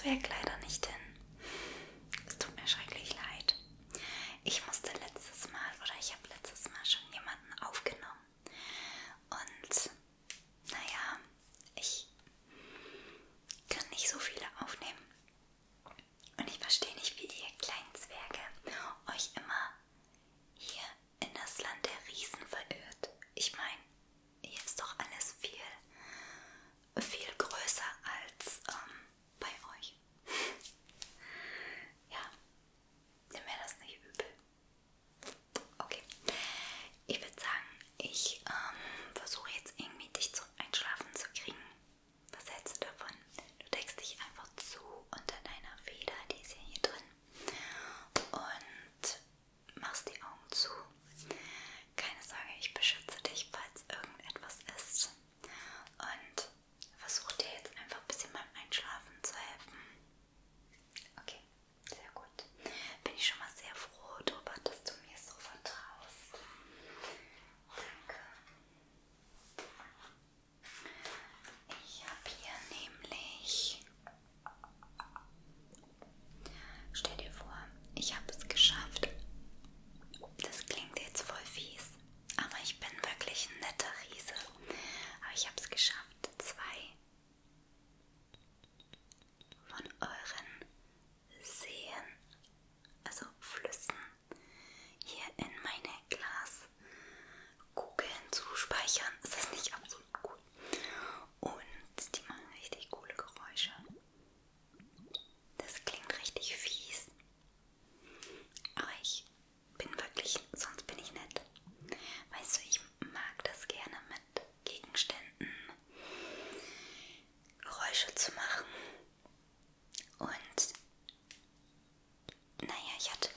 Zwergkleider. ich